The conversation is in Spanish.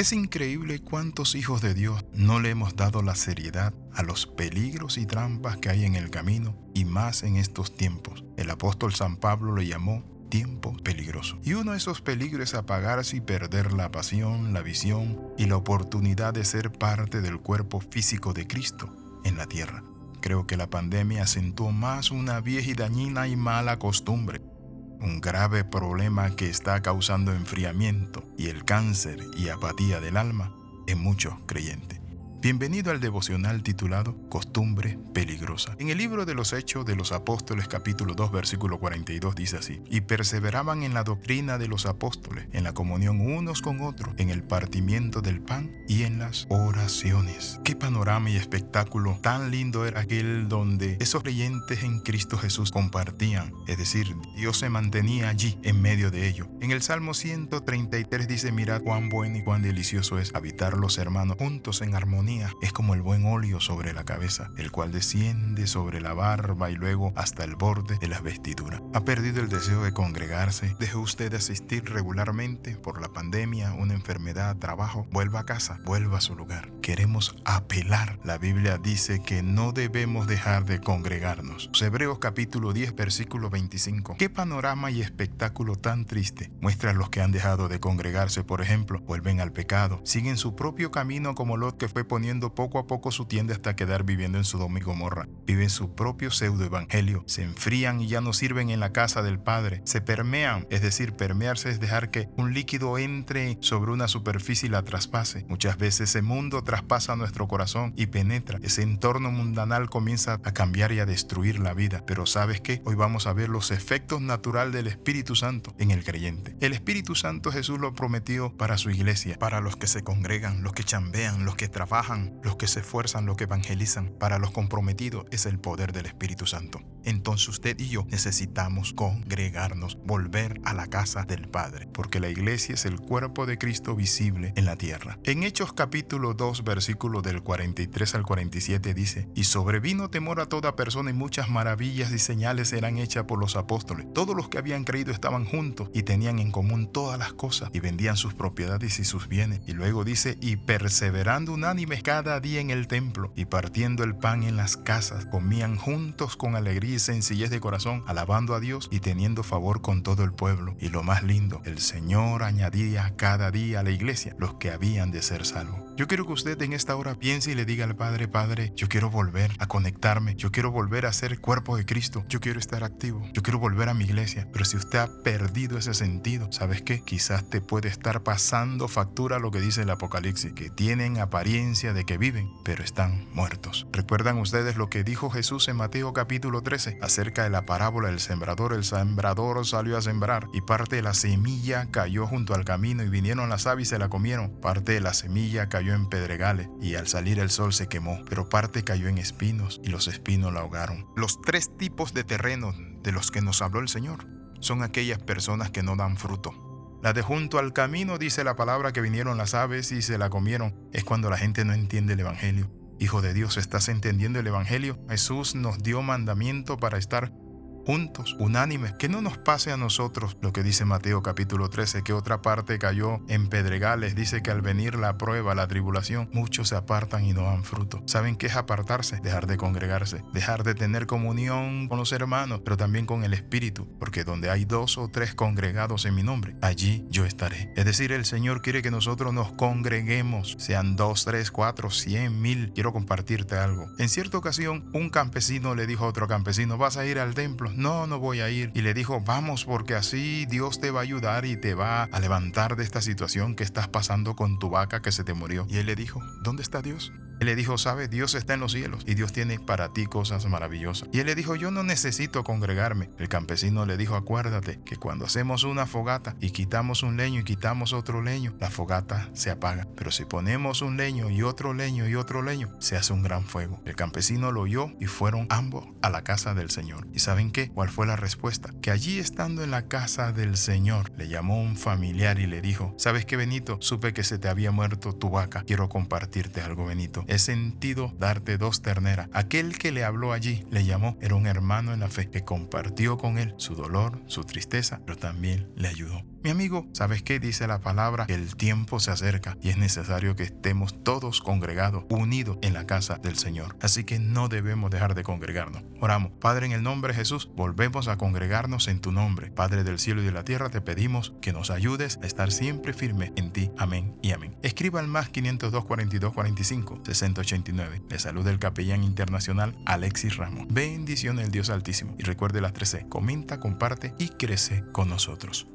Es increíble cuántos hijos de Dios no le hemos dado la seriedad a los peligros y trampas que hay en el camino y más en estos tiempos. El apóstol San Pablo lo llamó tiempo peligroso. Y uno de esos peligros es apagarse y perder la pasión, la visión y la oportunidad de ser parte del cuerpo físico de Cristo en la tierra. Creo que la pandemia acentuó más una vieja y dañina y mala costumbre, un grave problema que está causando enfriamiento y el cáncer y apatía del alma en muchos creyentes. Bienvenido al devocional titulado Costumbre Peligrosa. En el libro de los Hechos de los Apóstoles capítulo 2 versículo 42 dice así, y perseveraban en la doctrina de los apóstoles, en la comunión unos con otros, en el partimiento del pan y en las oraciones. Qué panorama y espectáculo tan lindo era aquel donde esos creyentes en Cristo Jesús compartían, es decir, Dios se mantenía allí en medio de ellos. En el Salmo 133 dice, mirad cuán bueno y cuán delicioso es habitar los hermanos juntos en armonía es como el buen óleo sobre la cabeza, el cual desciende sobre la barba y luego hasta el borde de las vestiduras. ¿Ha perdido el deseo de congregarse? ¿Deje usted de asistir regularmente por la pandemia, una enfermedad, trabajo? Vuelva a casa, vuelva a su lugar. Queremos apelar. La Biblia dice que no debemos dejar de congregarnos. Hebreos capítulo 10, versículo 25. ¿Qué panorama y espectáculo tan triste muestra a los que han dejado de congregarse, por ejemplo, vuelven al pecado, siguen su propio camino como Lot que fue poniendo poco a poco su tienda hasta quedar viviendo en Sodoma y Gomorra. Viven su propio pseudo evangelio, se enfrían y ya no sirven en la casa del Padre, se permean, es decir, permearse es dejar que un líquido entre sobre una superficie y la traspase. Muchas veces ese mundo traspasa nuestro corazón y penetra. Ese entorno mundanal comienza a cambiar y a destruir la vida. Pero ¿sabes qué? Hoy vamos a ver los efectos naturales del Espíritu Santo en el creyente. El Espíritu Santo Jesús lo prometió para su iglesia, para los que se congregan, los que chambean, los que trabajan los que se esfuerzan, los que evangelizan. Para los comprometidos es el poder del Espíritu Santo. Entonces usted y yo necesitamos congregarnos, volver a la casa del Padre, porque la iglesia es el cuerpo de Cristo visible en la tierra. En Hechos capítulo 2, versículo del 43 al 47 dice, y sobrevino temor a toda persona y muchas maravillas y señales eran hechas por los apóstoles. Todos los que habían creído estaban juntos y tenían en común todas las cosas y vendían sus propiedades y sus bienes. Y luego dice, y perseverando cada día en el templo y partiendo el pan en las casas, comían juntos con alegría y sencillez de corazón, alabando a Dios y teniendo favor con todo el pueblo. Y lo más lindo, el Señor añadía cada día a la iglesia los que habían de ser salvos. Yo quiero que usted en esta hora piense y le diga al Padre, Padre, yo quiero volver a conectarme, yo quiero volver a ser cuerpo de Cristo, yo quiero estar activo, yo quiero volver a mi iglesia. Pero si usted ha perdido ese sentido, ¿sabes qué? Quizás te puede estar pasando factura lo que dice el Apocalipsis, que tienen apariencia de que viven, pero están muertos. ¿Recuerdan ustedes lo que dijo Jesús en Mateo capítulo 13 acerca de la parábola del sembrador? El sembrador salió a sembrar y parte de la semilla cayó junto al camino y vinieron las aves y se la comieron. Parte de la semilla cayó en pedregales y al salir el sol se quemó, pero parte cayó en espinos y los espinos la ahogaron. Los tres tipos de terreno de los que nos habló el Señor son aquellas personas que no dan fruto. La de junto al camino dice la palabra que vinieron las aves y se la comieron. Es cuando la gente no entiende el Evangelio. Hijo de Dios, ¿estás entendiendo el Evangelio? Jesús nos dio mandamiento para estar juntos, unánimes, que no nos pase a nosotros lo que dice Mateo capítulo 13, que otra parte cayó en pedregales, dice que al venir la prueba, la tribulación, muchos se apartan y no dan fruto. ¿Saben qué es apartarse? Dejar de congregarse, dejar de tener comunión con los hermanos, pero también con el Espíritu, porque donde hay dos o tres congregados en mi nombre, allí yo estaré. Es decir, el Señor quiere que nosotros nos congreguemos, sean dos, tres, cuatro, cien, mil. Quiero compartirte algo. En cierta ocasión, un campesino le dijo a otro campesino, vas a ir al templo no, no voy a ir. Y le dijo, vamos porque así Dios te va a ayudar y te va a levantar de esta situación que estás pasando con tu vaca que se te murió. Y él le dijo, ¿dónde está Dios? Él le dijo, sabe, Dios está en los cielos y Dios tiene para ti cosas maravillosas. Y él le dijo, yo no necesito congregarme. El campesino le dijo, acuérdate que cuando hacemos una fogata y quitamos un leño y quitamos otro leño, la fogata se apaga. Pero si ponemos un leño y otro leño y otro leño, se hace un gran fuego. El campesino lo oyó y fueron ambos a la casa del Señor. ¿Y saben qué? ¿Cuál fue la respuesta? Que allí estando en la casa del Señor, le llamó un familiar y le dijo, ¿sabes qué, Benito? Supe que se te había muerto tu vaca. Quiero compartirte algo, Benito he sentido darte dos terneras. Aquel que le habló allí, le llamó, era un hermano en la fe, que compartió con él su dolor, su tristeza, pero también le ayudó. Mi amigo, ¿sabes qué dice la palabra? Que el tiempo se acerca y es necesario que estemos todos congregados, unidos en la casa del Señor. Así que no debemos dejar de congregarnos. Oramos, Padre, en el nombre de Jesús, volvemos a congregarnos en tu nombre. Padre del cielo y de la tierra, te pedimos que nos ayudes a estar siempre firme en ti. Amén y amén. Escriba al más 502 42 45 689. Le saluda el capellán internacional Alexis Ramos. Bendición el Dios Altísimo. Y recuerde las 13. Comenta, comparte y crece con nosotros.